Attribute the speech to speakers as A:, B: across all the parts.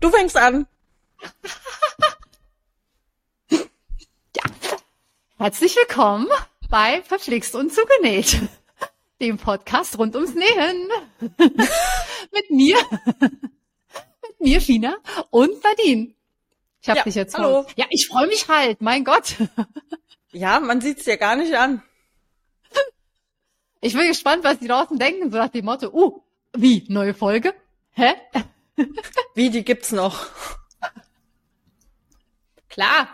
A: Du fängst an.
B: ja. Herzlich willkommen bei Verpflixt und Zugenäht, dem Podcast rund ums Nähen. Mit mir, mit mir, Fina und Nadine. Ich hab
A: Ja,
B: dich jetzt
A: hallo.
B: voll- Ja, ich freue mich halt, mein Gott.
A: Ja, man sieht's dir gar nicht an.
B: Ich bin gespannt, was die draußen denken, so nach dem Motto, uh, wie, neue Folge? Hä?
A: Wie, die gibt's noch.
B: Klar.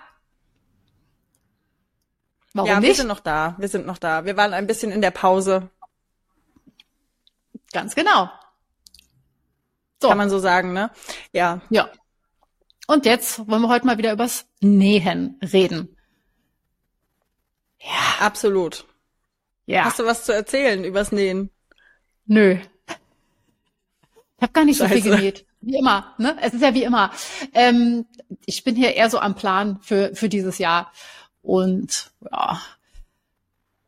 B: Warum
A: ja, wir
B: nicht?
A: sind noch da. Wir sind noch da. Wir waren ein bisschen in der Pause,
B: Ganz genau. So.
A: kann man so sagen, ne? Ja.
B: Ja. Und jetzt wollen wir heute mal wieder übers Nähen reden.
A: Absolut.
B: Ja.
A: Hast du was zu erzählen übers Nähen?
B: Nö. Ich habe gar nicht so viel
A: Scheiße.
B: genäht. Wie immer, ne? Es ist ja wie immer. Ähm, ich bin hier eher so am Plan für, für dieses Jahr. Und ja,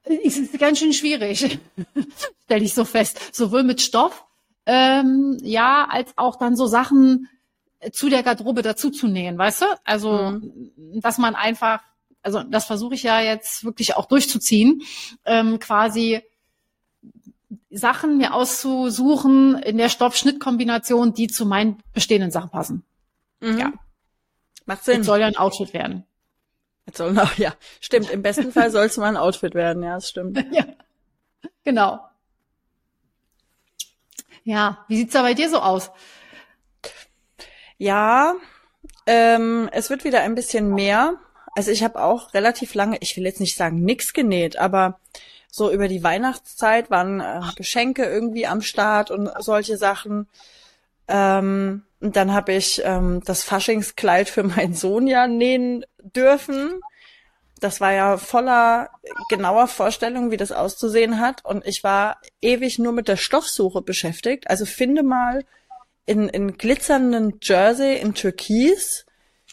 B: es ist ganz schön schwierig, stelle ich so fest. Sowohl mit Stoff, ähm, ja, als auch dann so Sachen zu der Garderobe dazu zu nähen, weißt du? Also, dass man einfach, also das versuche ich ja jetzt wirklich auch durchzuziehen, ähm, quasi Sachen mir auszusuchen in der Stoff-Schnitt-Kombination, die zu meinen bestehenden Sachen passen.
A: Mhm.
B: Ja.
A: Macht Sinn.
B: Jetzt soll ja ein Outfit werden.
A: Jetzt soll noch, ja. Stimmt. Im besten Fall soll es mal ein Outfit werden. Ja, das stimmt.
B: ja, genau. Ja, wie sieht's da bei dir so aus?
A: Ja, ähm, es wird wieder ein bisschen mehr. Also ich habe auch relativ lange, ich will jetzt nicht sagen nix genäht, aber so über die Weihnachtszeit waren äh, Geschenke irgendwie am Start und solche Sachen. Ähm, und dann habe ich ähm, das Faschingskleid für meinen Sohn ja nähen dürfen. Das war ja voller genauer Vorstellung, wie das auszusehen hat. Und ich war ewig nur mit der Stoffsuche beschäftigt. Also finde mal in, in glitzernden Jersey in Türkis,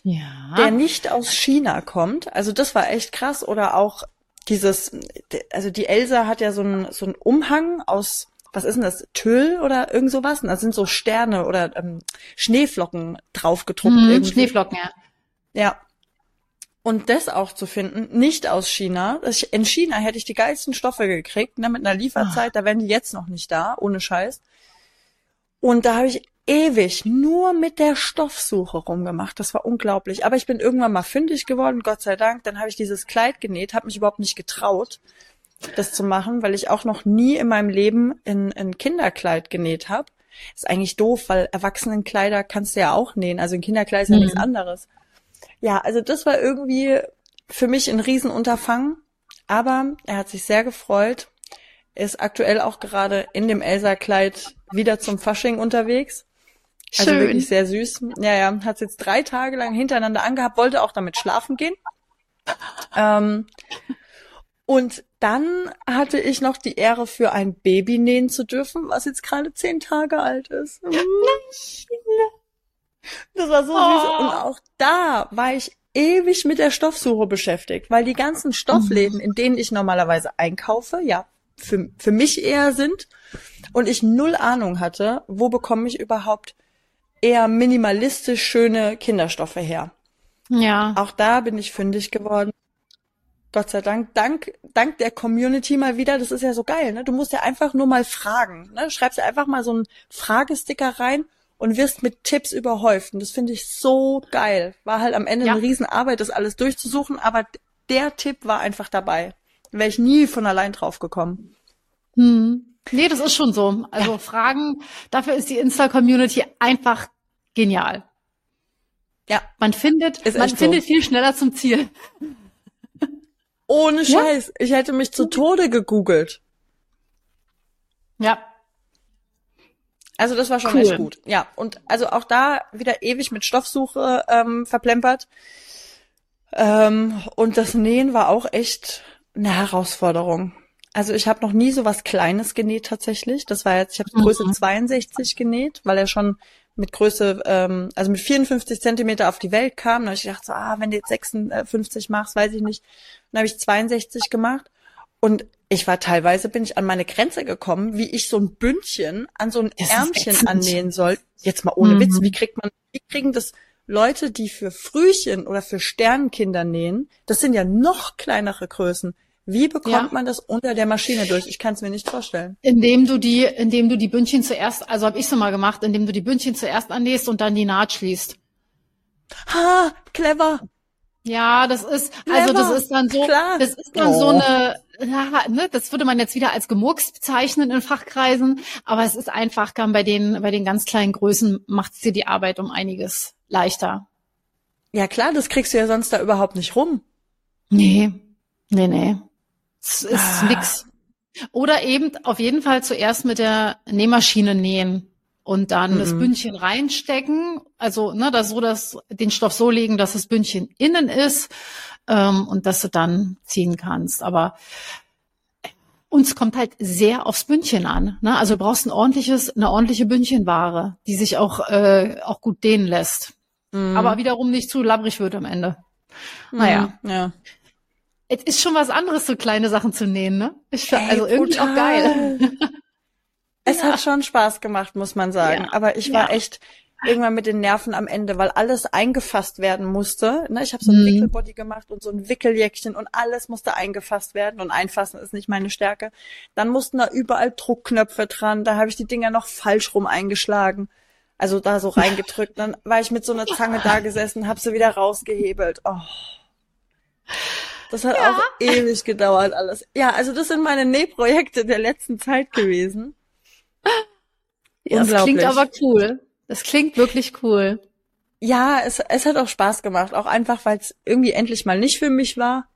B: Ja.
A: der nicht aus China kommt. Also das war echt krass. Oder auch dieses, also die Elsa hat ja so einen so einen Umhang aus, was ist denn das, Tüll oder irgend sowas? Und da sind so Sterne oder ähm, Schneeflocken draufgedruckt.
B: hm,
A: irgendwie.
B: Schneeflocken, ja.
A: Ja. Und das auch zu finden, nicht aus China. In China hätte ich die geilsten Stoffe gekriegt, ne, mit einer Lieferzeit, da wären die jetzt noch nicht da, ohne Scheiß. Und da habe ich ewig nur mit der Stoffsuche rumgemacht. Das war unglaublich. Aber ich bin irgendwann mal fündig geworden, Gott sei Dank. Dann habe ich dieses Kleid genäht, habe mich überhaupt nicht getraut, das zu machen, weil ich auch noch nie in meinem Leben in ein Kinderkleid genäht habe. Ist eigentlich doof, weil Erwachsenenkleider kannst du ja auch nähen. Also ein Kinderkleid ist ja
B: Mhm.
A: nichts anderes. Ja, also das war irgendwie für mich ein Riesenunterfangen. Aber er hat sich sehr gefreut. Er ist aktuell auch gerade in dem Elsa-Kleid wieder zum Fasching unterwegs. Also
B: Schön.
A: wirklich sehr süß. Ja, ja, hat es jetzt drei Tage lang hintereinander angehabt, wollte auch damit schlafen gehen. Ähm, und dann hatte ich noch die Ehre, für ein Baby nähen zu dürfen, was jetzt gerade zehn Tage alt ist. Das war so süß.
B: Oh.
A: Und auch da war ich ewig mit der Stoffsuche beschäftigt, weil die ganzen Stoffläden, in denen ich normalerweise einkaufe, ja, für, für mich eher sind und ich null Ahnung hatte, wo bekomme ich überhaupt eher minimalistisch schöne Kinderstoffe her.
B: Ja.
A: Auch da bin ich fündig geworden. Gott sei Dank, dank, dank der Community mal wieder. Das ist ja so geil, ne? Du musst ja einfach nur mal fragen, ne? Schreibst ja einfach mal so einen Fragesticker rein und wirst mit Tipps überhäuft. Und das finde ich so geil. War halt am Ende
B: Ja.
A: eine Riesenarbeit, das alles durchzusuchen, aber der Tipp war einfach dabei. Wäre ich nie von allein drauf gekommen.
B: Hm. Nee, das ist schon so. Also Fragen, dafür ist die Insta-Community einfach genial.
A: Ja,
B: Man findet,
A: Ist
B: man
A: echt so.
B: findet viel schneller zum Ziel.
A: ohne
B: Ja.
A: Scheiß. Ich hätte mich zu Tode gegoogelt.
B: Ja.
A: Also das war schon
B: Cool.
A: echt gut. Ja, und also auch da wieder ewig mit Stoffsuche ähm, verplempert. Ähm, und das Nähen war auch echt eine Herausforderung. Also ich habe noch nie so was Kleines genäht tatsächlich. Das war jetzt, ich habe Größe
B: Mhm.
A: 62 genäht, weil er schon mit Größe, ähm, also mit 54 Zentimeter auf die Welt kam. Da habe ich gedacht, so, ah, wenn du jetzt 56 machst, weiß ich nicht. Dann habe ich 62 gemacht. Und ich war teilweise, bin ich an meine Grenze gekommen, wie ich so ein Bündchen an so ein
B: Das
A: Ärmchen annähen soll. Jetzt mal ohne
B: Mhm.
A: Witz, wie kriegt man, wie kriegen das Leute, die für Frühchen oder für Sternenkinder nähen, das sind ja noch kleinere Größen. Wie bekommt
B: Ja.
A: man das unter der Maschine durch? Ich kann es mir nicht vorstellen.
B: Indem du die, indem du die Bündchen zuerst, also habe ich so mal gemacht, indem du die Bündchen zuerst annähst und dann die Naht schließt.
A: Ha, clever.
B: Ja, das ist, also das
A: Clever.
B: ist dann so,
A: Klar.
B: das ist dann
A: Oh.
B: so eine, ja, ne, das würde man jetzt wieder als Gemurks bezeichnen in Fachkreisen, aber es ist einfach dann bei den, bei den ganz kleinen Größen macht es dir die Arbeit um einiges leichter.
A: Ja klar, das kriegst du ja sonst da überhaupt nicht rum.
B: Nee, nee, nee. Es ist
A: Ah.
B: nix. Oder eben auf jeden Fall zuerst mit der Nähmaschine nähen und dann das
A: Mhm.
B: Bündchen reinstecken. Also, ne, das so, dass den Stoff so legen, dass das Bündchen innen ist ähm, und dass du dann ziehen kannst. Aber uns kommt halt sehr aufs Bündchen an. Ne? Also du brauchst ein ordentliches, eine ordentliche Bündchenware, die sich auch, äh, auch gut dehnen lässt.
A: Mhm.
B: Aber wiederum nicht zu labbrig wird am Ende. Naja.
A: Mhm, Ja.
B: Es ist schon was anderes, so kleine Sachen zu nähen, ne? Ich,
A: Ey,
B: also irgendwie auch geil.
A: brutal. Es hat schon Spaß gemacht, muss man sagen.
B: Ja.
A: Aber ich war
B: Ja.
A: echt irgendwann mit den Nerven am Ende, weil alles eingefasst werden musste. Ne, ich habe so ein
B: Mhm.
A: Wickelbody gemacht und so ein Wickeljäckchen und alles musste eingefasst werden und einfassen ist nicht meine Stärke. Dann mussten da überall Druckknöpfe dran. Da habe ich die Dinger noch falsch rum eingeschlagen. Also da so reingedrückt. Dann war ich mit so einer Zange da gesessen, habe sie wieder rausgehebelt. Oh. Das hat auch ewig gedauert alles. Ja, also das sind meine Nähprojekte der letzten Zeit gewesen.
B: Das
A: Unglaublich.
B: klingt aber cool. Das klingt wirklich cool.
A: Ja, es, es hat auch Spaß gemacht, auch einfach, weil es irgendwie endlich mal nicht für mich war.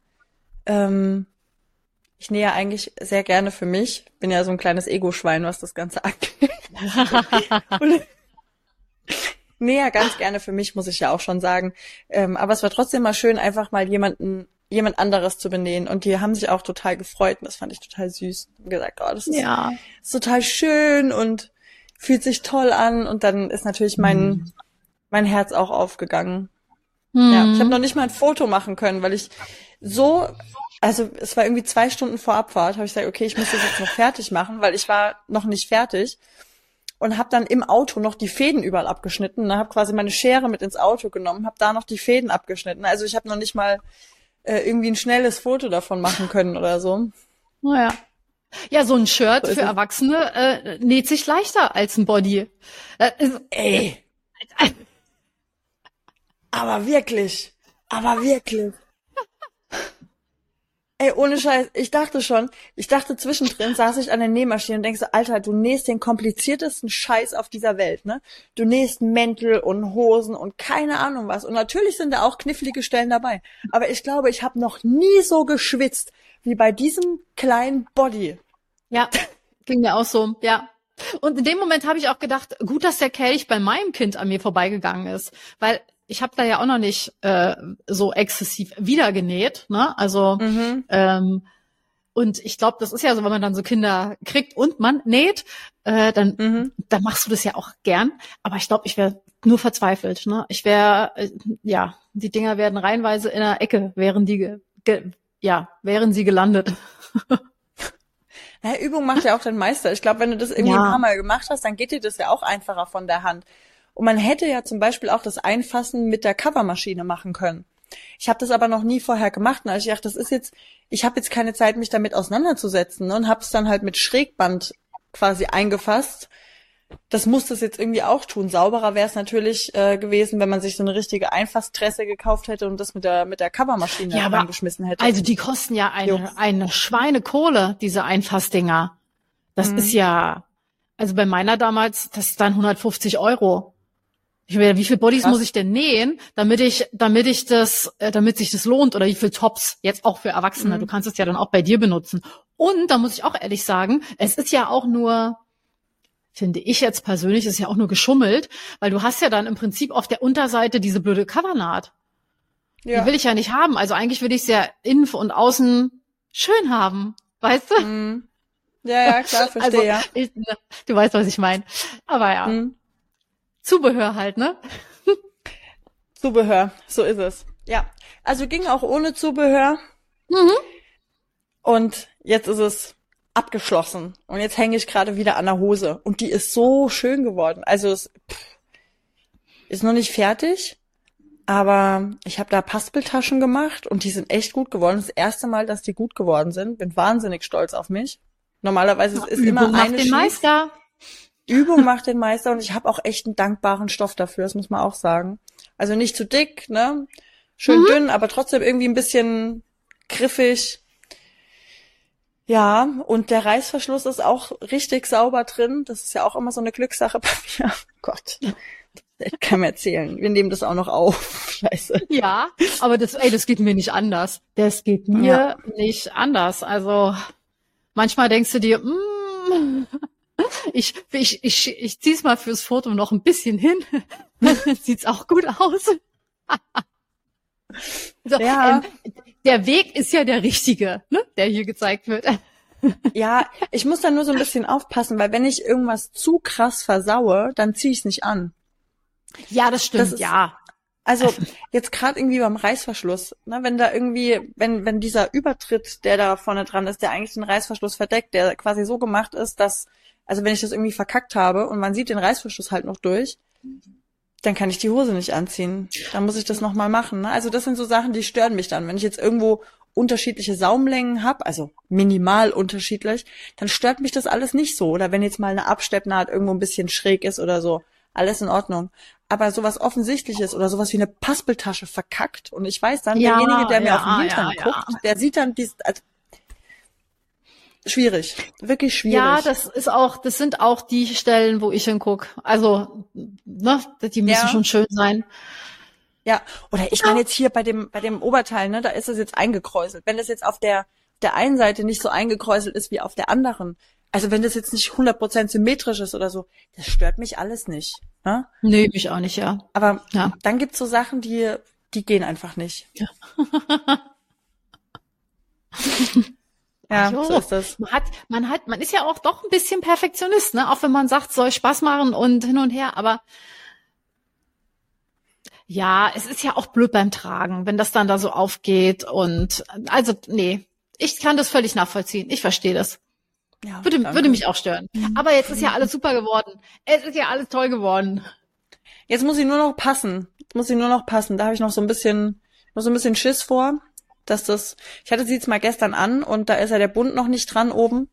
A: Ähm, ich nähe eigentlich sehr gerne für mich. Bin ja so ein kleines Ego-Schwein, was das Ganze angeht. Und nähe ja ganz gerne für mich, muss ich ja auch schon sagen. Ähm, aber es war trotzdem mal schön, einfach mal jemanden, jemand anderes zu benähen. Und die haben sich auch total gefreut und das fand ich total süß. Und gesagt, oh, das ist,
B: Ja.
A: ist total schön und fühlt sich toll an. Und dann ist natürlich mein, mein Herz auch aufgegangen. Ja, ich habe noch nicht mal ein Foto machen können, weil ich so, also es war irgendwie zwei Stunden vor Abfahrt, habe ich gesagt, okay, ich muss das jetzt noch fertig machen, weil ich war noch nicht fertig und habe dann im Auto noch die Fäden überall abgeschnitten. Ne, habe quasi meine Schere mit ins Auto genommen, habe da noch die Fäden abgeschnitten. Also ich habe noch nicht mal äh, irgendwie ein schnelles Foto davon machen können oder so.
B: Naja. Ja, so ein Shirt
A: So
B: für. Erwachsene äh, näht sich leichter als ein Body. Äh, ist-
A: Ey, aber wirklich, aber wirklich. Ey, ohne Scheiß, ich dachte schon, ich dachte zwischendrin saß ich an der Nähmaschine und denkst Alter, du nähst den kompliziertesten Scheiß auf dieser Welt, ne? Du nähst Mäntel und Hosen und keine Ahnung was. Und natürlich sind da auch knifflige Stellen dabei. Aber ich glaube, ich habe noch nie so geschwitzt wie bei diesem kleinen Body.
B: Ja, ging mir auch so, ja. Und in dem Moment habe ich auch gedacht, gut, dass der Kelch bei meinem Kind an mir vorbeigegangen ist, weil ich habe da ja auch noch nicht äh, so exzessiv wiedergenäht, ne? Also
A: Mhm.
B: ähm, und ich glaube, das ist ja so, wenn man dann so Kinder kriegt und man näht, äh, dann
A: Mhm.
B: dann machst du das ja auch gern. Aber ich glaube, ich wäre nur verzweifelt. Ne? Ich wäre, äh, ja, die Dinger werden reihenweise in der Ecke, wären die, ja, wären sie gelandet.
A: Ja, Übung macht ja auch den Meister. Ich glaube, wenn du das irgendwie
B: Ja.
A: ein paar Mal gemacht hast, dann geht dir das ja auch einfacher von der Hand. Und man hätte ja zum Beispiel auch das Einfassen mit der Covermaschine machen können. Ich habe das aber noch nie vorher gemacht. Und ich dachte, das ist jetzt, ich habe jetzt keine Zeit, mich damit auseinanderzusetzen ne? und habe es dann halt mit Schrägband quasi eingefasst. Das muss das jetzt irgendwie auch tun. Sauberer wäre es natürlich äh, gewesen, wenn man sich so eine richtige Einfasstresse gekauft hätte und das mit der mit der Covermaschine
B: Ja,
A: reingeschmissen hätte.
B: Also die kosten ja eine, eine Schweinekohle, diese Einfassdinger. Das
A: Mhm.
B: ist ja, also bei meiner damals, das ist dann 150 Euro. Ich meine, wie viel Bodies
A: Krass.
B: muss ich denn nähen, damit ich, damit ich das, äh, damit sich das lohnt oder wie viel Tops jetzt auch für Erwachsene.
A: Mhm.
B: Du kannst es ja dann auch bei dir benutzen. Und da muss ich auch ehrlich sagen, es ist ja auch nur, finde ich jetzt persönlich, ist ja auch nur geschummelt, weil du hast ja dann im Prinzip auf der Unterseite diese blöde Covernaht.
A: ja.
B: Die will ich ja nicht haben. Also eigentlich will ich es ja innen und außen schön haben. Weißt du?
A: Mhm. ja, ja, klar, verstehe,
B: also, ich, du weißt, was ich meine. Aber ja,
A: Mhm.
B: Zubehör halt, ne?
A: Zubehör, so ist es. Ja, also ging auch ohne Zubehör.
B: Mhm.
A: Und jetzt ist es abgeschlossen. Und jetzt hänge ich gerade wieder an der Hose. Und die ist so schön geworden. Also es pff, ist noch nicht fertig. Aber ich habe da Paspeltaschen gemacht und die sind echt gut geworden. Das erste Mal, dass die gut geworden sind. Bin wahnsinnig stolz auf mich. Normalerweise ist Übung immer
B: eine den Meister.
A: Übung macht den Meister und ich habe auch echt einen dankbaren Stoff dafür, das muss man auch sagen. Also nicht zu dick, ne? Schön mhm. dünn, aber trotzdem irgendwie ein bisschen griffig. Ja, und der Reißverschluss ist auch richtig sauber drin. Das ist ja auch immer so eine Glückssache bei mir. Gott. Ich kann mir erzählen. Wir nehmen das auch noch auf. Scheiße.
B: Ja, aber das, ey, das geht mir nicht anders. Das geht mir ja. nicht anders. Also, manchmal denkst du dir, mm, ich, ich, ich, ich zieh's mal fürs Foto noch ein bisschen hin. Sieht's auch gut aus. so, ja. Ähm, der Weg ist ja der richtige, ne, der hier gezeigt wird.
A: ja, ich muss da nur so ein bisschen aufpassen, weil wenn ich irgendwas zu krass versaue, dann zieh ich's nicht an.
B: Ja, das stimmt, das ist, ja.
A: Also jetzt gerade irgendwie beim Reißverschluss, ne, wenn da irgendwie, wenn wenn dieser Übertritt, der da vorne dran ist, der eigentlich den Reißverschluss verdeckt, der quasi so gemacht ist, dass also wenn ich das irgendwie verkackt habe und man sieht den Reißverschluss halt noch durch, dann kann ich die Hose nicht anziehen. Dann muss ich das nochmal machen. Ne? Also das sind so Sachen, die stören mich dann. Wenn ich jetzt irgendwo unterschiedliche Saumlängen habe, also minimal unterschiedlich, dann stört mich das alles nicht so. Oder wenn jetzt mal eine Absteppnaht irgendwo ein bisschen schräg ist oder so, alles in Ordnung. Aber sowas Offensichtliches oder sowas wie eine Paspeltasche verkackt und ich weiß dann, ja, derjenige, der mir ja, auf den Hintern ja, guckt, der sieht dann dies, also schwierig, wirklich schwierig.
B: Ja, das ist auch, das sind auch die Stellen, wo ich hinguck. Also, ne, die müssen ja. schon schön sein.
A: Ja, oder ich meine jetzt hier bei dem bei dem Oberteil, ne, da ist es jetzt eingekräuselt. Wenn das jetzt auf der der einen Seite nicht so eingekräuselt ist wie auf der anderen, also wenn das jetzt nicht 100% symmetrisch ist oder so, das stört mich alles nicht. Ne?
B: Nee, mich auch nicht, ja.
A: Aber ja. dann gibt's so Sachen, die die gehen einfach nicht. Ja.
B: Ja, jo, so ist das. Man hat, man hat, man ist ja auch doch ein bisschen Perfektionist, ne? Auch wenn man sagt, soll Spaß machen und hin und her, aber ja, es ist ja auch blöd beim Tragen, wenn das dann da so aufgeht und also nee, ich kann das völlig nachvollziehen. Ich verstehe das. Ja, würde, würde mich auch stören. Mhm. Aber jetzt ist ja alles super geworden. Es ist ja alles toll geworden.
A: Jetzt muss ich nur noch passen. Jetzt muss ich nur noch passen. Da habe ich noch so ein bisschen, noch so ein bisschen Schiss vor dass das, ich hatte sie jetzt mal gestern an und da ist ja der Bund noch nicht dran oben.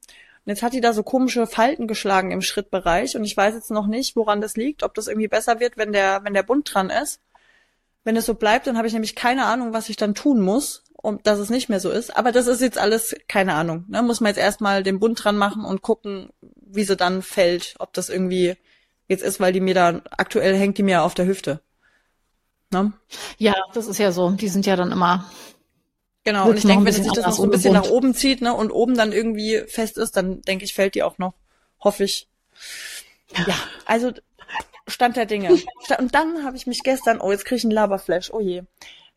A: Und jetzt hat die da so komische Falten geschlagen im Schrittbereich und ich weiß jetzt noch nicht, woran das liegt, ob das irgendwie besser wird, wenn der, wenn der Bund dran ist. Wenn es so bleibt, dann habe ich nämlich keine Ahnung, was ich dann tun muss, um dass es nicht mehr so ist. Aber das ist jetzt alles keine Ahnung. Ne? Muss man jetzt erstmal den Bund dran machen und gucken, wie sie dann fällt, ob das irgendwie jetzt ist, weil die mir da aktuell hängt die mir auf der Hüfte. Ne?
B: Ja, das ist ja so. Die sind ja dann immer
A: Genau, und ich denke, wenn sich das noch so ein bisschen nach oben zieht, ne, und oben dann irgendwie fest ist, dann denke ich, fällt die auch noch. Hoffe ich. Ja, also Stand der Dinge. Und dann habe ich mich gestern, oh, jetzt kriege ich einen Laberflash, oh je.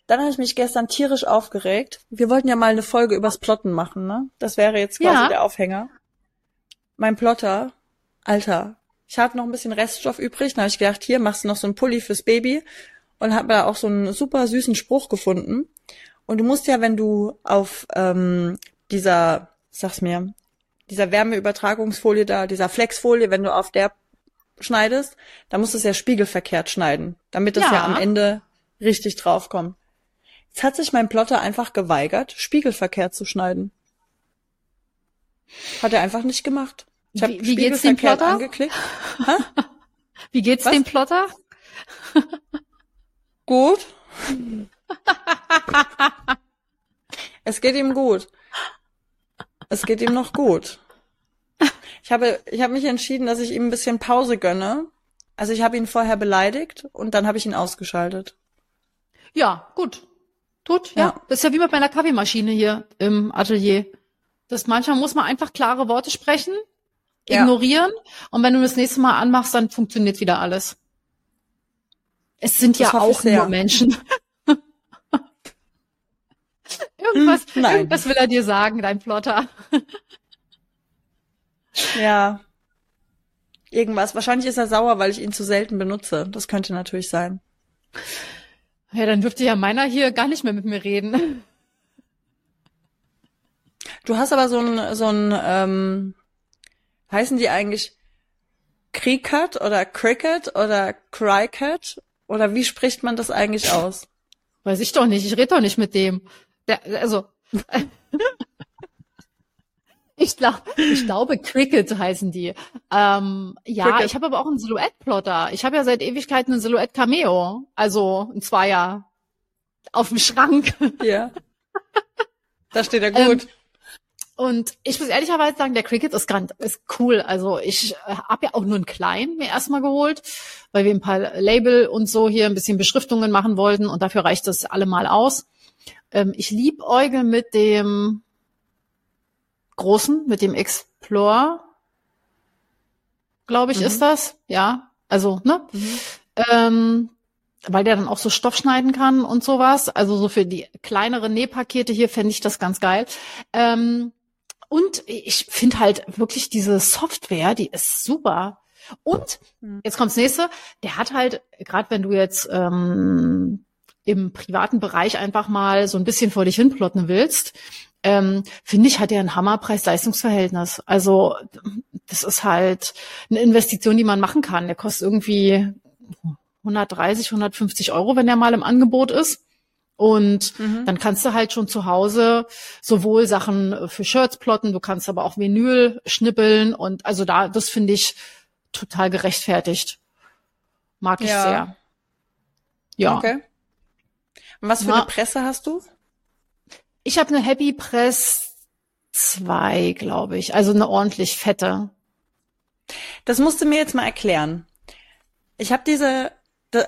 A: Dann habe ich mich gestern tierisch aufgeregt. Wir wollten ja mal eine Folge übers Plotten machen, ne? Das wäre jetzt quasi ja. der Aufhänger. Mein Plotter, Alter, ich hatte noch ein bisschen Reststoff übrig. Dann habe ich gedacht, hier machst du noch so ein Pulli fürs Baby und habe da auch so einen super süßen Spruch gefunden. Und du musst ja, wenn du auf ähm, dieser, sag's mir, dieser Wärmeübertragungsfolie da, dieser Flexfolie, wenn du auf der schneidest, dann musst du es ja spiegelverkehrt schneiden, damit es ja. ja am Ende richtig draufkommt. Jetzt hat sich mein Plotter einfach geweigert, spiegelverkehrt zu schneiden. Hat er einfach nicht gemacht.
B: Ich habe wie, wie geht's dem Plotter?
A: angeklickt.
B: Wie geht's Was? dem Plotter?
A: Gut. es geht ihm gut. Es geht ihm noch gut. Ich habe, ich habe mich entschieden, dass ich ihm ein bisschen Pause gönne. Also ich habe ihn vorher beleidigt und dann habe ich ihn ausgeschaltet.
B: Ja, gut. Gut, ja. ja. Das ist ja wie mit meiner Kaffeemaschine hier im Atelier. Das manchmal muss man einfach klare Worte sprechen, ignorieren ja. und wenn du das nächste Mal anmachst, dann funktioniert wieder alles. Es sind das ja auch nur Menschen. Irgendwas, hm, irgendwas will er dir sagen, dein Plotter.
A: ja. Irgendwas. Wahrscheinlich ist er sauer, weil ich ihn zu selten benutze. Das könnte natürlich sein.
B: Ja, dann dürfte ja meiner hier gar nicht mehr mit mir reden.
A: Du hast aber so ein, so ein, ähm, heißen die eigentlich Cricut oder Cricket oder Cricket? Oder wie spricht man das eigentlich aus?
B: Weiß ich doch nicht. Ich rede doch nicht mit dem. Der, also. ich, glaub, ich glaube, Cricket heißen die. Ähm, ja, Cricket. ich habe aber auch einen Silhouette-Plotter. Ich habe ja seit Ewigkeiten einen Silhouette-Cameo. Also ein Zweier. Auf dem Schrank.
A: Ja. Da steht er gut. Ähm,
B: und ich muss ehrlicherweise sagen, der Cricket ist ganz ist cool. Also ich äh, habe ja auch nur einen kleinen mir erstmal geholt, weil wir ein paar Label und so hier ein bisschen Beschriftungen machen wollten und dafür reicht das allemal aus. Ähm, ich lieb Euge mit dem großen, mit dem Explore, glaube ich, mhm. ist das. Ja, also ne. Mhm. Ähm, weil der dann auch so Stoff schneiden kann und sowas. Also so für die kleineren Nähpakete hier fände ich das ganz geil. Ähm, und ich finde halt wirklich diese Software, die ist super. Und hm. jetzt kommt's nächste, der hat halt, gerade wenn du jetzt ähm, im privaten Bereich einfach mal so ein bisschen vor dich hinplotten willst, ähm, finde ich, hat er ein Hammerpreis-Leistungsverhältnis. Also das ist halt eine Investition, die man machen kann. Der kostet irgendwie 130, 150 Euro, wenn der mal im Angebot ist. Und mhm. dann kannst du halt schon zu Hause sowohl Sachen für Shirts plotten, du kannst aber auch Vinyl schnippeln und also da, das finde ich total gerechtfertigt. Mag ich ja. sehr.
A: Ja. Okay. Und was für Na, eine Presse hast du?
B: Ich habe eine Happy Press 2, glaube ich. Also eine ordentlich fette.
A: Das musst du mir jetzt mal erklären. Ich habe diese,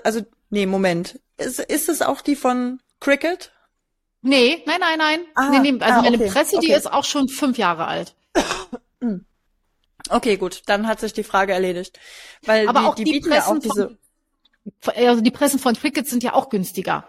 A: also nee, Moment. Ist, ist es auch die von Cricket?
B: Nee, nein, nein, nein. Ah, nee, nee, also ah, meine Presse, okay. die ist auch schon fünf Jahre alt.
A: Okay, gut, dann hat sich die Frage erledigt. Weil
B: Aber
A: die,
B: auch die, die bieten Pressen ja auch diese. Von, also die Pressen von Cricket sind ja auch günstiger.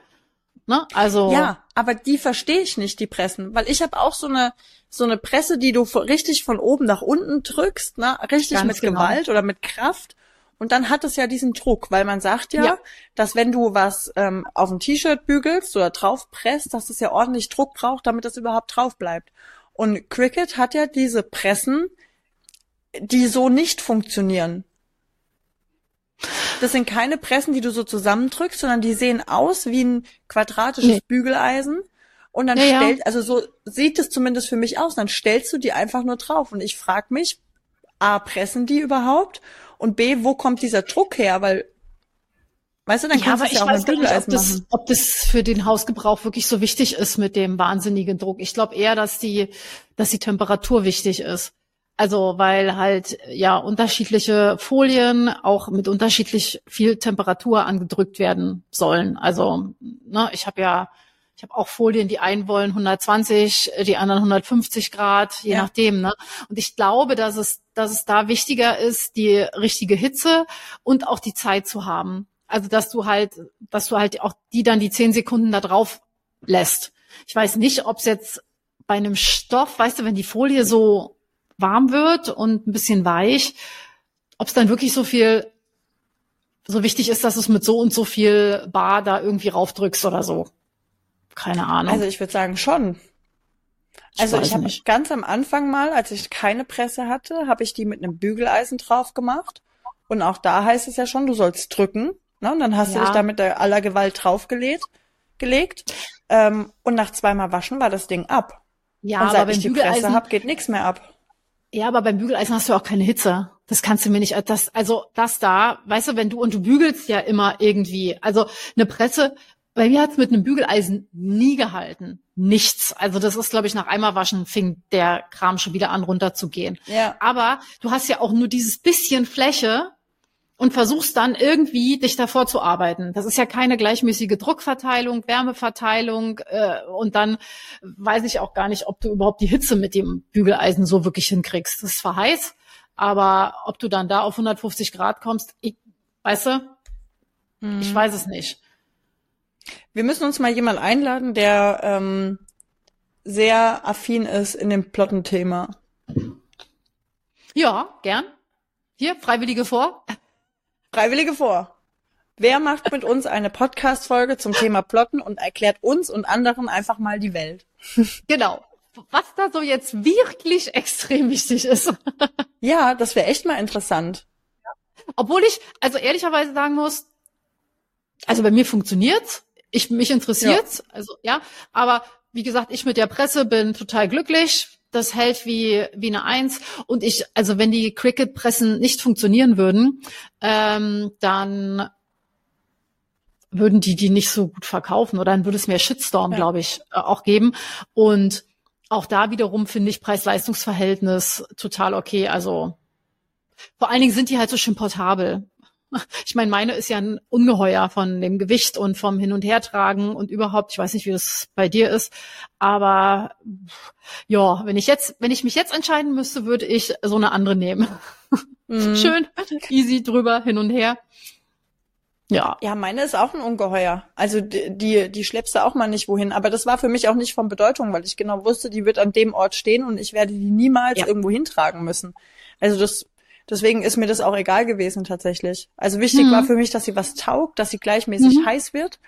B: Ne? Also
A: ja, aber die verstehe ich nicht, die Pressen, weil ich habe auch so eine so eine Presse, die du richtig von oben nach unten drückst, ne, richtig mit genau. Gewalt oder mit Kraft und dann hat es ja diesen Druck, weil man sagt ja, ja. dass wenn du was ähm, auf ein T-Shirt bügelst oder drauf presst, dass es ja ordentlich Druck braucht, damit es überhaupt drauf bleibt. Und Cricket hat ja diese Pressen, die so nicht funktionieren. Das sind keine Pressen, die du so zusammendrückst, sondern die sehen aus wie ein quadratisches nee. Bügeleisen. Und dann ja, stellt, also so sieht es zumindest für mich aus, dann stellst du die einfach nur drauf. Und ich frage mich, A, pressen die überhaupt? Und B, wo kommt dieser Druck her? Weil, weißt du, dann ja, kannst du es ja auch mit Bügeleisen
B: nicht, ob das, ob das für den Hausgebrauch wirklich so wichtig ist mit dem wahnsinnigen Druck. Ich glaube eher, dass die, dass die Temperatur wichtig ist. Also weil halt ja unterschiedliche Folien auch mit unterschiedlich viel Temperatur angedrückt werden sollen. Also ne, ich habe ja ich habe auch Folien, die einen wollen 120, die anderen 150 Grad, je ja. nachdem. Ne? Und ich glaube, dass es, dass es da wichtiger ist, die richtige Hitze und auch die Zeit zu haben. Also dass du halt, dass du halt auch die dann die zehn Sekunden da drauf lässt. Ich weiß nicht, ob es jetzt bei einem Stoff, weißt du, wenn die Folie so warm wird und ein bisschen weich, ob es dann wirklich so viel so wichtig ist, dass es mit so und so viel Bar da irgendwie raufdrückst oder so. Keine Ahnung.
A: Also ich würde sagen schon. Ich also ich habe ganz am Anfang mal, als ich keine Presse hatte, habe ich die mit einem Bügeleisen drauf gemacht. Und auch da heißt es ja schon, du sollst drücken. Ne? Und dann hast ja. du dich da mit aller Gewalt draufgelegt. Gelegt. Ähm, und nach zweimal Waschen war das Ding ab. Ja, und seit aber ich die Bügeleisen, Presse hab, geht nichts mehr ab.
B: Ja, aber beim Bügeleisen hast du auch keine Hitze. Das kannst du mir nicht, das, also das da, weißt du, wenn du, und du bügelst ja immer irgendwie, also eine Presse, bei mir hat's mit einem Bügeleisen nie gehalten. Nichts. Also das ist, glaube ich, nach einmal waschen fing der Kram schon wieder an runterzugehen. Ja. Aber du hast ja auch nur dieses bisschen Fläche und versuchst dann irgendwie dich davor zu arbeiten. Das ist ja keine gleichmäßige Druckverteilung, Wärmeverteilung äh, und dann weiß ich auch gar nicht, ob du überhaupt die Hitze mit dem Bügeleisen so wirklich hinkriegst. Das ist zwar heiß, aber ob du dann da auf 150 Grad kommst, ich, weißt du, hm. ich weiß es nicht.
A: Wir müssen uns mal jemand einladen, der ähm, sehr affin ist in dem Plottenthema.
B: Ja, gern. Hier, Freiwillige vor.
A: Freiwillige vor. Wer macht mit uns eine Podcast-Folge zum Thema Plotten und erklärt uns und anderen einfach mal die Welt?
B: Genau. was da so jetzt wirklich extrem wichtig ist.
A: Ja, das wäre echt mal interessant.
B: Obwohl ich also ehrlicherweise sagen muss, also bei mir funktioniert's, ich mich interessiert's, also ja, aber wie gesagt, ich mit der Presse bin total glücklich. Das hält wie wie eine Eins und ich, also wenn die Cricket-Pressen nicht funktionieren würden, ähm, dann würden die die nicht so gut verkaufen oder dann würde es mehr Shitstorm,
A: Ja.
B: glaube ich, äh, auch geben. Und auch da wiederum finde ich Preis-Leistungs-Verhältnis total okay. Also vor allen Dingen sind die halt so schön portabel. Ich meine, meine ist ja ein Ungeheuer von dem Gewicht und vom Hin- und Hertragen und überhaupt. Ich weiß nicht, wie das bei dir ist, aber ja, wenn ich jetzt, wenn ich mich jetzt entscheiden müsste, würde ich so eine andere nehmen.
A: Mhm.
B: Schön, easy drüber, hin und her. Ja,
A: Ja, meine ist auch ein Ungeheuer. Also die, die, die schleppst du auch mal nicht wohin. Aber das war für mich auch nicht von Bedeutung, weil ich genau wusste, die wird an dem Ort stehen und ich werde die niemals
B: Ja.
A: irgendwo hintragen müssen. Also das, deswegen ist mir das auch egal gewesen tatsächlich. Also wichtig
B: Mhm.
A: war für mich, dass sie was taugt, dass sie gleichmäßig
B: Mhm.
A: heiß wird.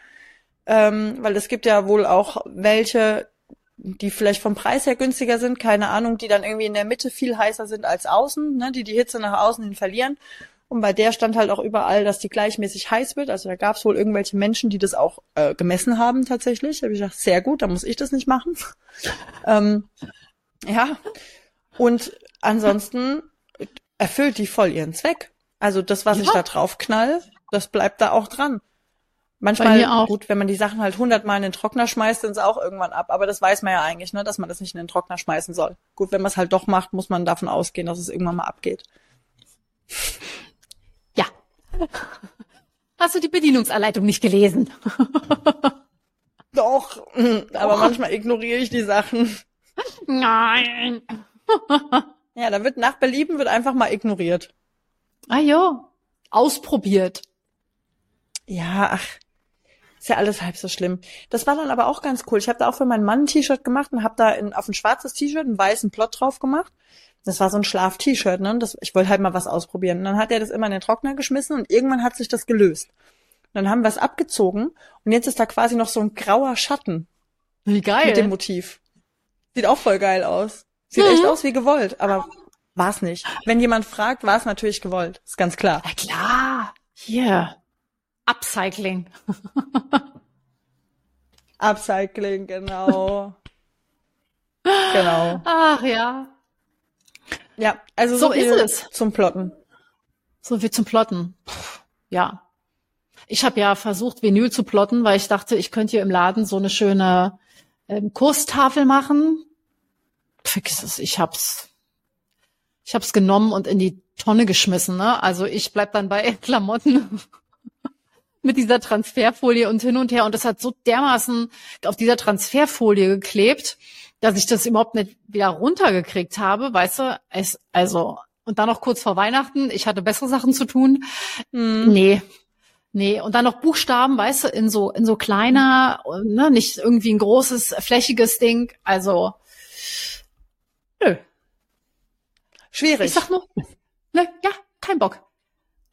A: Ähm, weil es gibt ja wohl auch welche, die vielleicht vom Preis her günstiger sind, keine Ahnung, die dann irgendwie in der Mitte viel heißer sind als außen, ne, die die Hitze nach außen hin verlieren. Und bei der stand halt auch überall, dass die gleichmäßig heiß wird. Also da gab es wohl irgendwelche Menschen, die das auch äh, gemessen haben tatsächlich. Da habe ich gedacht, sehr gut, da muss ich das nicht machen. ähm, ja. Und ansonsten erfüllt die voll ihren Zweck. Also das, was ich
B: Ja.
A: da drauf knall, das bleibt da auch dran. Manchmal,
B: auch.
A: gut, wenn man die Sachen halt hundertmal in den Trockner schmeißt, sind sie auch irgendwann ab. Aber das weiß man ja eigentlich, ne, dass man das nicht in den Trockner schmeißen soll. Gut, wenn man es halt doch macht, muss man davon ausgehen, dass es irgendwann mal abgeht.
B: ja. Hast du die Bedienungsanleitung nicht gelesen?
A: Doch, aber
B: Doch.
A: manchmal ignoriere ich die Sachen.
B: Nein.
A: Ja, da wird nach Belieben wird einfach mal ignoriert.
B: Ah ja, ausprobiert.
A: Ja, ach, ist ja alles halb so schlimm. Das war dann aber auch ganz cool. Ich habe da auch für meinen Mann ein T-Shirt gemacht und habe da in, auf ein schwarzes T-Shirt einen weißen Plot drauf gemacht. Das war so ein Schlaf-T-Shirt, ne? Und Das, ich wollte halt mal was ausprobieren. Und dann hat er das immer in den Trockner geschmissen und irgendwann hat sich das gelöst. Und dann haben wir es abgezogen und jetzt ist da quasi noch so ein grauer Schatten
B: Wie geil.
A: mit dem Motiv. Sieht auch voll geil aus. Sieht
B: Mhm.
A: echt aus wie gewollt, aber war's nicht. Wenn jemand fragt, war es natürlich gewollt. Ist ganz klar.
B: Na klar. Hier. Upcycling.
A: Upcycling, genau. genau.
B: Ach ja.
A: Ja, also so,
B: So ist es.
A: zum Plotten.
B: So viel zum Plotten. Ja. Ich habe ja versucht, Vinyl zu plotten, weil ich dachte, ich könnte hier im Laden so eine schöne ähm, Kurstafel machen. Vergiss es, ich hab's. Ich hab's genommen und in die Tonne geschmissen. Ne? Also ich bleib dann bei Klamotten mit dieser Transferfolie und hin und her. Und das hat so dermaßen auf dieser Transferfolie geklebt, dass ich das überhaupt nicht wieder runtergekriegt habe. Weißt du, es, also und dann noch kurz vor Weihnachten. Ich hatte bessere Sachen zu tun.
A: Hm.
B: Nee. Nee, und dann noch Buchstaben, weißt du, in so, in so kleiner, ne, nicht irgendwie ein großes, flächiges Ding. Also, nö.
A: Schwierig.
B: Ich sag nur, ne, ja, kein Bock.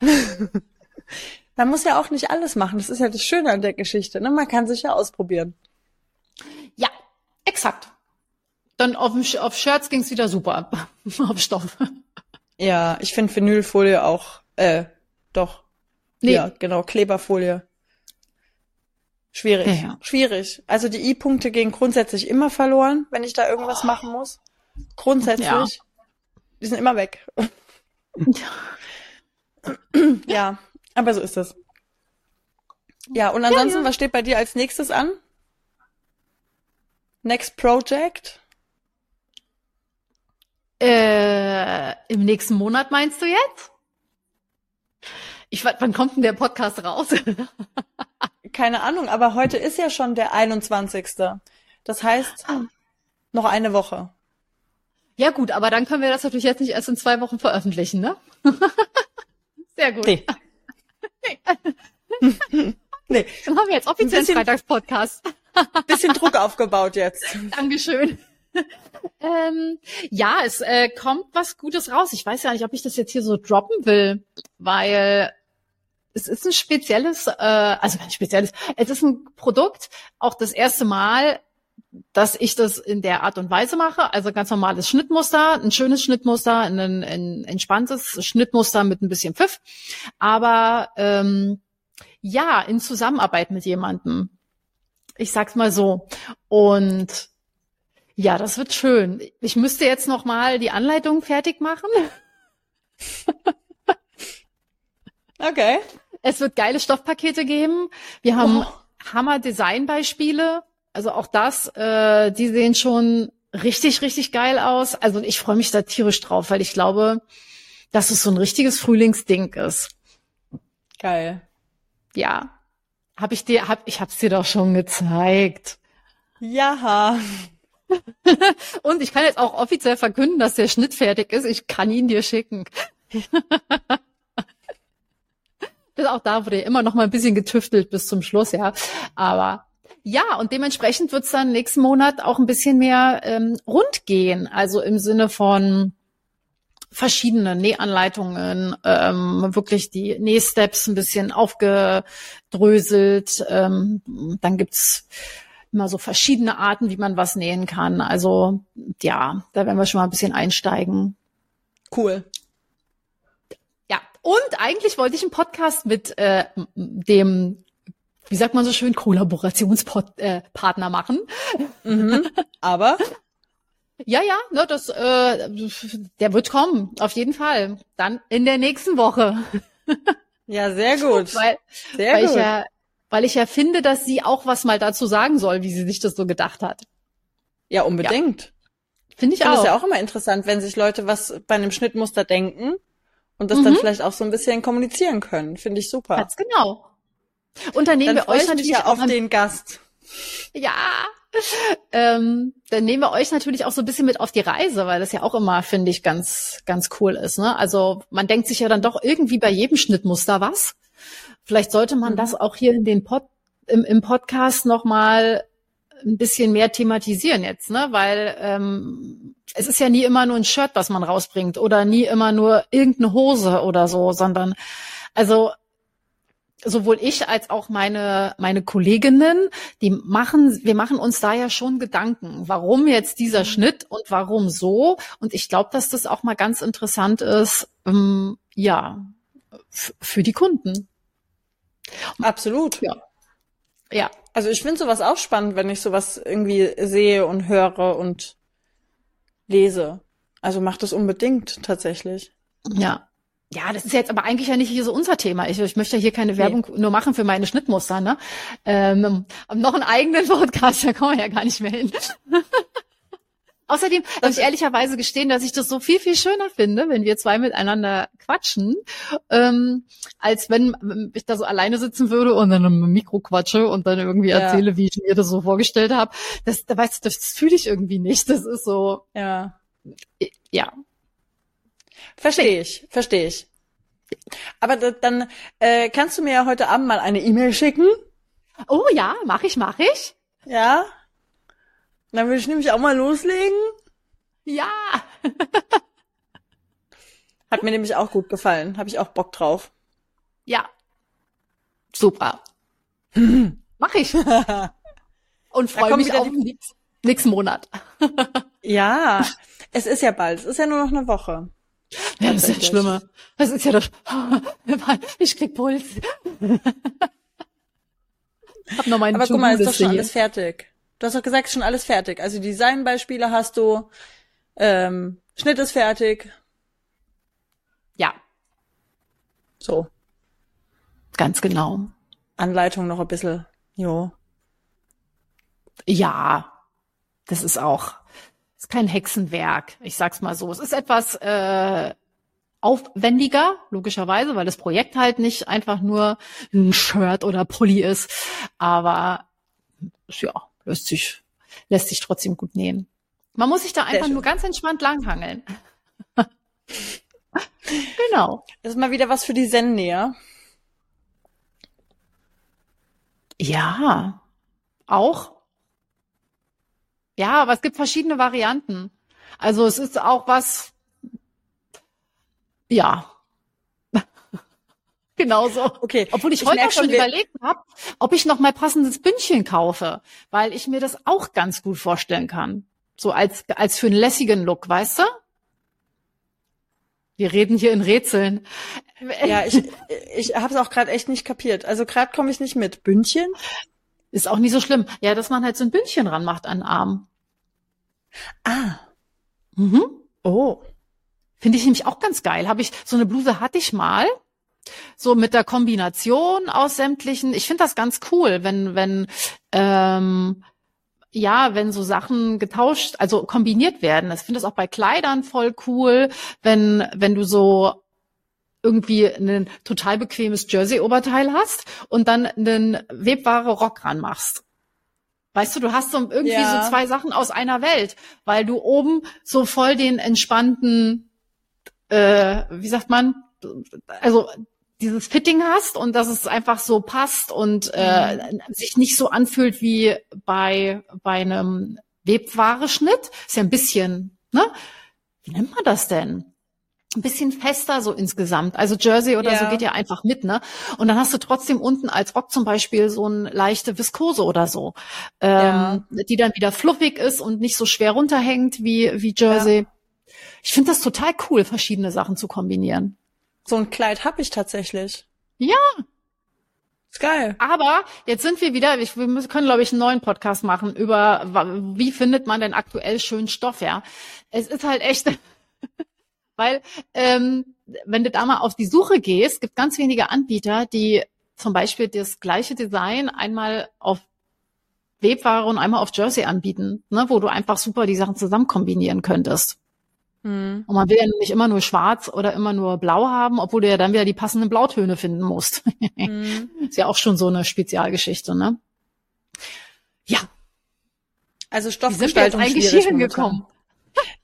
A: Man muss ja auch nicht alles machen. Das ist ja das Schöne an der Geschichte. Ne? Man kann sich ja ausprobieren.
B: Ja, exakt. Dann auf, auf Shirts ging's wieder super. auf Stoff.
A: Ja, ich finde Vinylfolie auch, äh, doch.
B: Nee.
A: Ja, genau, Kleberfolie. Schwierig.
B: Ja, ja.
A: Schwierig. Also die I-Punkte gehen grundsätzlich immer verloren, wenn ich da irgendwas machen muss. Grundsätzlich.
B: Ja.
A: Die sind immer weg. ja, aber so ist es. Ja, und ansonsten,
B: ja.
A: was steht bei dir als nächstes an? Next Project?
B: Äh, Im nächsten Monat meinst du jetzt? Ich, wa- wann kommt denn der Podcast raus?
A: Keine Ahnung, aber heute ist ja schon der 21. Das heißt, noch eine Woche.
B: Ja gut, aber dann können wir das natürlich jetzt nicht erst in zwei Wochen veröffentlichen, ne? Sehr gut.
A: Nee. nee,
B: Dann haben wir jetzt offiziell einen
A: bisschen-
B: Freitagspodcast.
A: bisschen Druck aufgebaut jetzt.
B: Dankeschön. ähm, ja, es äh, kommt was Gutes raus. Ich weiß ja nicht, ob ich das jetzt hier so droppen will, weil es ist ein spezielles, äh, also kein spezielles, es ist ein Produkt, auch das erste Mal dass ich das in der Art und Weise mache. Also ganz normales Schnittmuster, ein schönes Schnittmuster, ein, ein entspanntes Schnittmuster mit ein bisschen Pfiff. Aber ähm, ja, in Zusammenarbeit mit jemandem. Ich sag's mal so. Und ja, das wird schön. Ich müsste jetzt noch mal die Anleitung fertig machen.
A: okay.
B: Es wird geile Stoffpakete geben. Wir haben oh. Hammer Designbeispiele. Also auch das, äh, die sehen schon richtig, richtig geil aus. Also ich freue mich da tierisch drauf, weil ich glaube, dass es so ein richtiges Frühlingsding ist.
A: Geil.
B: Ja. Hab ich dir, hab, ich hab's dir doch schon gezeigt.
A: Ja.
B: Und ich kann jetzt auch offiziell verkünden, dass der Schnitt fertig ist. Ich kann ihn dir schicken. das auch da wurde immer noch mal ein bisschen getüftelt bis zum Schluss, ja. Aber ja, und dementsprechend wird's dann nächsten Monat auch ein bisschen mehr ähm, rund gehen. Also im Sinne von verschiedene Nähanleitungen, ähm, wirklich die Nähsteps ein bisschen aufgedröselt. Ähm, dann gibt's immer so verschiedene Arten, wie man was nähen kann. Also ja, da werden wir schon mal ein bisschen einsteigen.
A: Cool.
B: Ja, und eigentlich wollte ich einen Podcast mit äh, dem wie sagt man so schön, Kollaborationspartner äh, machen.
A: Mhm, aber
B: ja, ja, ne, das, äh, der wird kommen, auf jeden Fall. Dann in der nächsten Woche.
A: Ja, sehr gut.
B: weil,
A: sehr
B: weil
A: gut.
B: Ich ja, weil ich ja finde, dass sie auch was mal dazu sagen soll, wie sie sich das so gedacht hat.
A: Ja, unbedingt. Ja.
B: Finde ich,
A: ich
B: auch.
A: Das ist ja auch immer interessant, wenn sich Leute was bei einem Schnittmuster denken und das mhm. dann vielleicht auch so ein bisschen kommunizieren können. Finde ich super.
B: Ganz genau. Und dann nehmen
A: dann
B: wir euch natürlich
A: ja auf den Gast.
B: Ja. Ähm, dann nehmen wir euch natürlich auch so ein bisschen mit auf die Reise, weil das ja auch immer, finde ich, ganz, ganz cool ist. Ne? Also man denkt sich ja dann doch irgendwie bei jedem Schnittmuster was. Vielleicht sollte man mhm. das auch hier in den Pod, im, im Podcast nochmal ein bisschen mehr thematisieren jetzt, ne? Weil ähm, es ist ja nie immer nur ein Shirt, was man rausbringt oder nie immer nur irgendeine Hose oder so, sondern also sowohl ich als auch meine, meine Kolleginnen, die machen, wir machen uns da ja schon Gedanken, warum jetzt dieser mhm. Schnitt und warum so. Und ich glaube, dass das auch mal ganz interessant ist, ähm, ja, für die Kunden.
A: Absolut.
B: Ja. Ja.
A: Also ich finde sowas auch spannend, wenn ich sowas irgendwie sehe und höre und lese. Also macht das unbedingt tatsächlich.
B: Ja. Ja, das ist jetzt aber eigentlich ja nicht hier so unser Thema. Ich, ich möchte ja hier keine Werbung nee. nur machen für meine Schnittmuster, ne? Ähm, noch einen eigenen Podcast, da kommen wir ja gar nicht mehr hin. Außerdem muss ich ehrlicherweise gestehen, dass ich das so viel, viel schöner finde, wenn wir zwei miteinander quatschen, ähm, als wenn ich da so alleine sitzen würde und dann im Mikro quatsche und dann irgendwie ja. erzähle, wie ich mir das so vorgestellt habe. Das, da weißt du, das fühle ich irgendwie nicht. Das ist so.
A: Ja.
B: Ja.
A: Verstehe ich, verstehe ich. Aber dann äh, kannst du mir ja heute Abend mal eine E-Mail schicken.
B: Oh ja, mach ich, mach ich.
A: Ja. Dann will ich nämlich auch mal loslegen.
B: Ja.
A: Hat mir nämlich auch gut gefallen. Habe ich auch Bock drauf.
B: Ja. Super. Mach ich. Und freue mich auf die... nächsten Monat.
A: ja, es ist ja bald. Es ist ja nur noch eine Woche.
B: Ja, das ist ja schlimmer. Das ist ja das. Ich krieg Puls. Hab noch meinen
A: Aber guck mal, ist doch schon alles fertig. Du hast doch gesagt, schon alles fertig. Also Designbeispiele hast du, ähm, Schnitt ist fertig.
B: Ja.
A: So.
B: Ganz genau.
A: Anleitung noch ein bisschen, jo.
B: Ja. Das ist auch, ist kein Hexenwerk. Ich sag's mal so. Es ist etwas, äh, aufwendiger, logischerweise, weil das Projekt halt nicht einfach nur ein Shirt oder Pulli ist. Aber ja, lässt sich, lässt sich trotzdem gut nähen. Man muss sich da einfach nur ganz entspannt langhangeln. genau.
A: Das ist mal wieder was für die Zen-Näher.
B: Ja, auch. Ja, aber es gibt verschiedene Varianten. Also es ist auch was, ja. Genauso.
A: Okay.
B: Obwohl ich,
A: Ich
B: heute auch schon überlegt habe, ob ich noch mal passendes Bündchen kaufe, weil ich mir das auch ganz gut vorstellen kann. So als, als für einen lässigen Look, weißt du? Wir reden hier in Rätseln.
A: Ja, ich, ich habe es auch gerade echt nicht kapiert. Also gerade komme ich nicht mit. Bündchen?
B: Ist auch nicht so schlimm. Ja, dass man halt so ein Bündchen ranmacht an den Arm.
A: Ah.
B: Mhm.
A: Oh.
B: Finde ich nämlich auch ganz geil. Habe ich so eine Bluse hatte ich mal, so mit der Kombination aus sämtlichen. Ich finde das ganz cool, wenn wenn ähm, ja, wenn so Sachen getauscht, also kombiniert werden. Ich finde das auch bei Kleidern voll cool, wenn wenn du so irgendwie ein total bequemes Jersey-Oberteil hast und dann einen Webware Rock ranmachst. Weißt du, du hast so irgendwie
A: Ja.
B: so zwei Sachen aus einer Welt, weil du oben so voll den entspannten, äh, wie sagt man, also dieses Fitting hast und dass es einfach so passt und äh, sich nicht so anfühlt wie bei bei einem Webware-Schnitt. Ist ja ein bisschen, ne? Wie nennt man das denn? Ein bisschen fester so insgesamt. Also Jersey oder so
A: Ja.
B: geht ja einfach mit, ne? Und dann hast du trotzdem unten als Rock zum Beispiel so ein leichte Viskose oder so, ähm, die dann wieder fluffig ist und nicht so schwer runterhängt wie wie Jersey. Ich finde das total cool, verschiedene Sachen zu kombinieren.
A: So ein Kleid habe ich tatsächlich.
B: Ja.
A: Ist geil.
B: Aber jetzt sind wir wieder, ich, wir müssen, können, glaube ich, einen neuen Podcast machen über, wie findet man denn aktuell schönen Stoff, ja. Es ist halt echt, weil, ähm, wenn du da mal auf die Suche gehst, gibt ganz wenige Anbieter, die zum Beispiel das gleiche Design einmal auf Webware und einmal auf Jersey anbieten, ne, wo du einfach super die Sachen zusammen kombinieren könntest.
A: Hm.
B: Und man will ja nicht immer nur schwarz oder immer nur blau haben, obwohl du ja dann wieder die passenden Blautöne finden musst.
A: Hm.
B: Ist ja auch schon so eine Spezialgeschichte, ne? Ja,
A: Also Stoffgestaltung
B: eigentlich
A: schwierig
B: hier
A: momentan.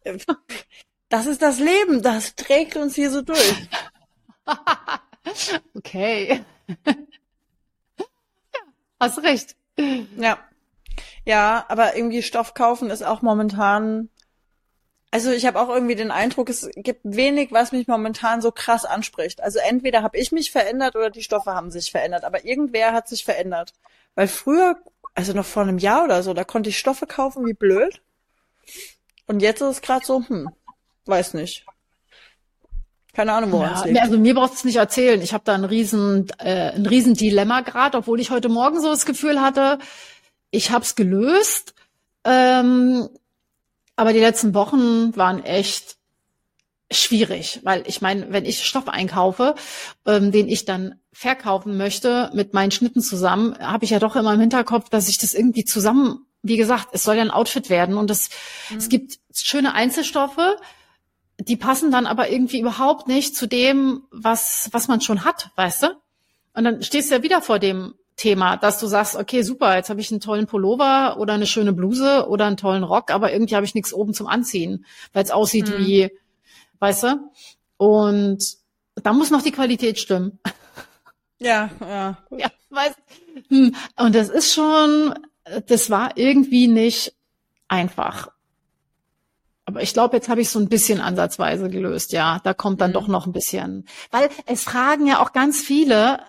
B: hingekommen?
A: Das ist das Leben, das trägt uns hier so durch.
B: Okay. ja, hast recht.
A: Ja. Ja, aber irgendwie Stoff kaufen ist auch momentan. Also ich habe auch irgendwie den Eindruck, es gibt wenig, was mich momentan so krass anspricht. Also entweder habe ich mich verändert oder die Stoffe haben sich verändert, aber irgendwer hat sich verändert. Weil früher, also noch vor einem Jahr oder so, da konnte ich Stoffe kaufen wie blöd. Und jetzt ist es gerade so, hm, weiß nicht. Keine Ahnung, woran es
B: Ja,
A: liegt.
B: also mir brauchst du es nicht erzählen. Ich habe da ein riesen, äh, ein riesen Dilemma gerade, obwohl ich heute Morgen so das Gefühl hatte, ich habe es gelöst. Ähm, aber die letzten Wochen waren echt schwierig, weil ich meine, wenn ich Stoff einkaufe, ähm, den ich dann verkaufen möchte mit meinen Schnitten zusammen, habe ich ja doch immer im Hinterkopf, dass ich das irgendwie zusammen, wie gesagt, es soll ja ein Outfit werden und es, es gibt schöne Einzelstoffe, die passen dann aber irgendwie überhaupt nicht zu dem, was, was man schon hat, weißt du? Und dann stehst du ja wieder vor dem Thema, dass du sagst, okay, super, jetzt habe ich einen tollen Pullover oder eine schöne Bluse oder einen tollen Rock, aber irgendwie habe ich nichts oben zum Anziehen, weil es aussieht
A: Mhm.
B: wie, weißt du? Und da muss noch die Qualität stimmen.
A: Ja, ja.
B: Ja, weißt hm, Und das ist schon, das war irgendwie nicht einfach. Aber ich glaube, jetzt habe ich so ein bisschen ansatzweise gelöst, ja. Da kommt dann
A: Mhm.
B: doch noch ein bisschen. Weil es fragen ja auch ganz viele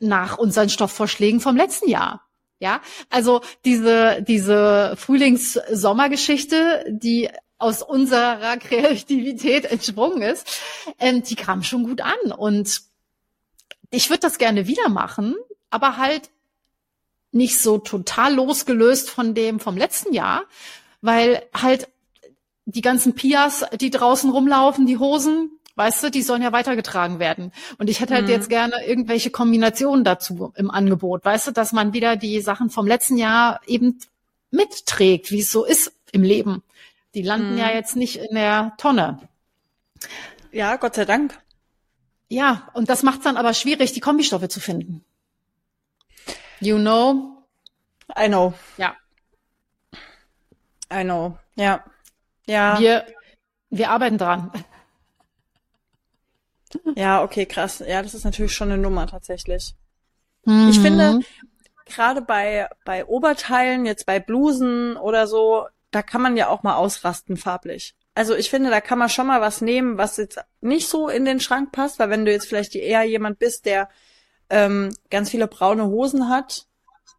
B: nach unseren Stoffvorschlägen vom letzten Jahr. Ja, also diese, diese Frühlings-Sommergeschichte, die aus unserer Kreativität entsprungen ist, ähm, die kam schon gut an. Und ich würde das gerne wieder machen, aber halt nicht so total losgelöst von dem vom letzten Jahr, weil halt die ganzen Pias, die draußen rumlaufen, die Hosen, weißt du, die sollen ja weitergetragen werden. Und ich hätte halt
A: Mhm.
B: jetzt gerne irgendwelche Kombinationen dazu im Angebot, weißt du, dass man wieder die Sachen vom letzten Jahr eben mitträgt, wie es so ist im Leben. Die landen
A: Mhm.
B: ja jetzt nicht in der Tonne.
A: Ja, Gott sei Dank.
B: Ja, und das macht es dann aber schwierig, die Kombistoffe zu finden. You know?
A: I know.
B: Ja.
A: I know. Ja. Ja.
B: Wir, wir arbeiten dran.
A: Ja, okay, krass. Ja, das ist natürlich schon eine Nummer tatsächlich.
B: Mhm.
A: Ich finde, gerade bei, bei Oberteilen, jetzt bei Blusen oder so, da kann man ja auch mal ausrasten farblich. Also ich finde, da kann man schon mal was nehmen, was jetzt nicht so in den Schrank passt, weil wenn du jetzt vielleicht eher jemand bist, der ähm, ganz viele braune Hosen hat,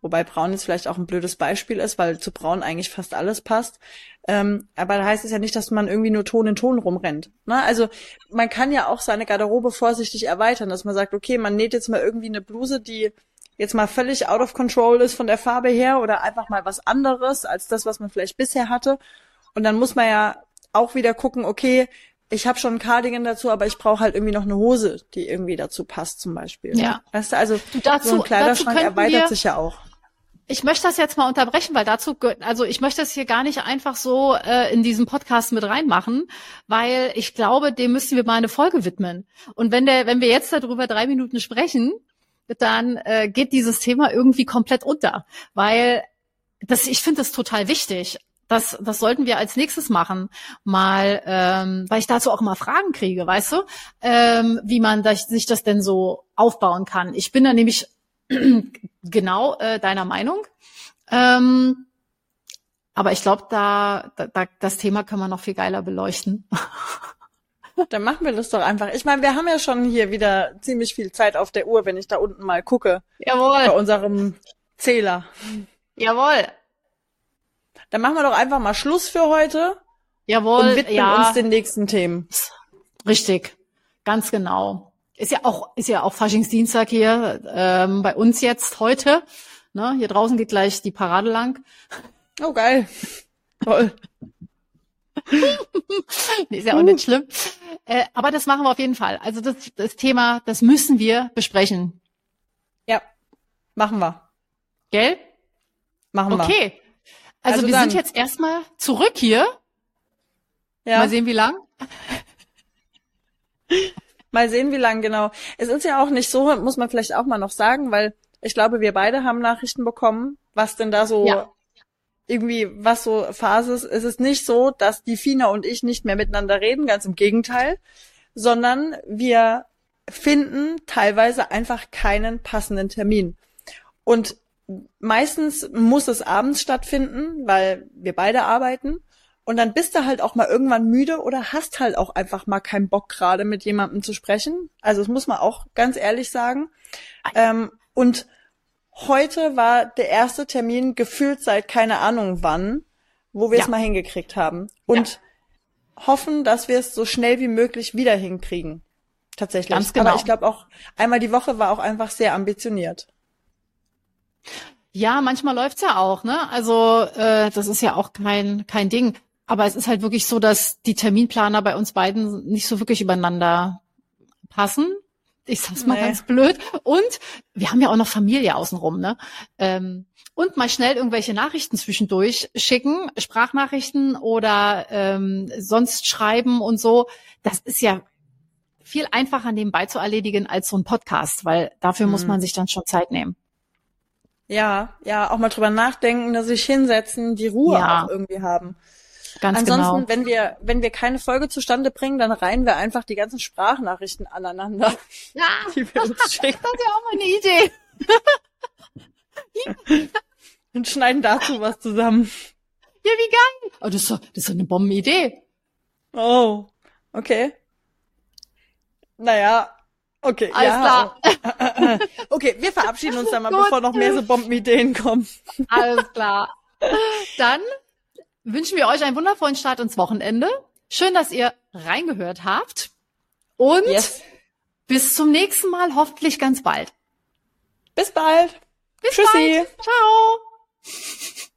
A: wobei braun jetzt vielleicht auch ein blödes Beispiel ist, weil zu braun eigentlich fast alles passt. Ähm, aber da heißt es ja nicht, dass man irgendwie nur Ton in Ton rumrennt. Ne? Also man kann ja auch seine Garderobe vorsichtig erweitern, dass man sagt, okay, man näht jetzt mal irgendwie eine Bluse, die jetzt mal völlig out of control ist von der Farbe her oder einfach mal was anderes als das, was man vielleicht bisher hatte. Und dann muss man ja auch wieder gucken, okay, ich habe schon einen Cardigan dazu, aber ich brauche halt irgendwie noch eine Hose, die irgendwie dazu passt zum Beispiel.
B: Ja.
A: Weißt du, also
B: Du, dazu-
A: so ein Kleiderschrank erweitert
B: wir-
A: sich ja auch.
B: Ich möchte das jetzt mal unterbrechen, weil dazu, also ich möchte es hier gar nicht einfach so äh, in diesen Podcast mit reinmachen, weil ich glaube, dem müssen wir mal eine Folge widmen. Und wenn der, wenn wir jetzt darüber drei Minuten sprechen, dann äh, geht dieses Thema irgendwie komplett unter, weil das, ich finde das total wichtig. Das, das sollten wir als nächstes machen, mal, ähm, weil ich dazu auch immer Fragen kriege, weißt du, ähm, wie man das, sich das denn so aufbauen kann. Ich bin da nämlich genau äh, deiner Meinung. Ähm, aber ich glaube, da, da, da, das Thema kann man noch viel geiler beleuchten.
A: Dann machen wir das doch einfach. Ich meine, wir haben ja schon hier wieder ziemlich viel Zeit auf der Uhr, wenn ich da unten mal gucke bei
B: Jawohl,
A: unserem Zähler.
B: jawohl,
A: Dann machen wir doch einfach mal Schluss für heute
B: jawohl,
A: und widmen
B: ja,
A: uns den nächsten Themen.
B: richtig, ganz genau. Ist ja auch, ist ja auch Faschingsdienstag hier ähm, bei uns jetzt heute. Ne, hier draußen geht gleich die Parade lang.
A: Oh, geil. Toll.
B: Nee, ist ja auch nicht schlimm. Äh, aber das machen wir auf jeden Fall. Also das, das Thema, das müssen wir besprechen.
A: Ja, machen wir.
B: Gell?
A: Machen wir.
B: Okay. Also,
A: Also
B: wir
A: dann.
B: sind jetzt erstmal zurück hier.
A: Ja.
B: Mal sehen, wie lang.
A: Mal sehen, wie lang genau. Es ist ja auch nicht so, muss man vielleicht auch mal noch sagen, weil ich glaube, wir beide haben Nachrichten bekommen, was denn da so
B: Ja.
A: irgendwie, was so Phase ist. Es ist nicht so, dass die Fina und ich nicht mehr miteinander reden, ganz im Gegenteil, sondern wir finden teilweise einfach keinen passenden Termin. Und meistens muss es abends stattfinden, weil wir beide arbeiten. Und dann bist du halt auch mal irgendwann müde oder hast halt auch einfach mal keinen Bock gerade mit jemandem zu sprechen. Also das muss man auch ganz ehrlich sagen. Ähm, und heute war der erste Termin gefühlt seit keine Ahnung wann, wo wir es
B: Ja.
A: mal hingekriegt haben. Und hoffen, dass wir es so schnell wie möglich wieder hinkriegen. Tatsächlich.
B: Ganz genau.
A: Aber ich glaube auch, einmal die Woche war auch einfach sehr ambitioniert.
B: Ja, manchmal läuft's ja auch, ne? Also äh, das ist ja auch kein kein Ding. Aber es ist halt wirklich so, dass die Terminplaner bei uns beiden nicht so wirklich übereinander passen. Ich sag's mal
A: Nee.
B: ganz blöd. Und wir haben ja auch noch Familie außenrum, ne? Ähm, und mal schnell irgendwelche Nachrichten zwischendurch schicken, Sprachnachrichten oder ähm, sonst schreiben und so. Das ist ja viel einfacher nebenbei zu erledigen als so ein Podcast, weil dafür muss
A: Mhm.
B: man sich dann schon Zeit nehmen.
A: Ja, ja, auch mal drüber nachdenken, dass sich hinsetzen, die Ruhe
B: Ja.
A: auch irgendwie haben.
B: Ganz
A: Ansonsten,
B: genau.
A: wenn wir, wenn wir keine Folge zustande bringen, dann reihen wir einfach die ganzen Sprachnachrichten aneinander,
B: Ja,
A: die wir uns schicken
B: das ist ja auch mal eine Idee.
A: und schneiden dazu was zusammen.
B: Ja, wie geil. Oh, das ist doch, das ist doch eine Bombenidee.
A: Oh, okay. Naja, okay.
B: Alles
A: ja.
B: klar.
A: Okay, wir verabschieden uns dann mal,
B: Gut.
A: bevor noch mehr so Bombenideen kommen.
B: Alles klar. Dann wünschen wir euch einen wundervollen Start ins Wochenende. Schön, dass ihr reingehört habt. Und
A: Yes.
B: bis zum nächsten Mal, hoffentlich ganz bald.
A: Bis bald.
B: Bis
A: Tschüssi.
B: bald. Ciao.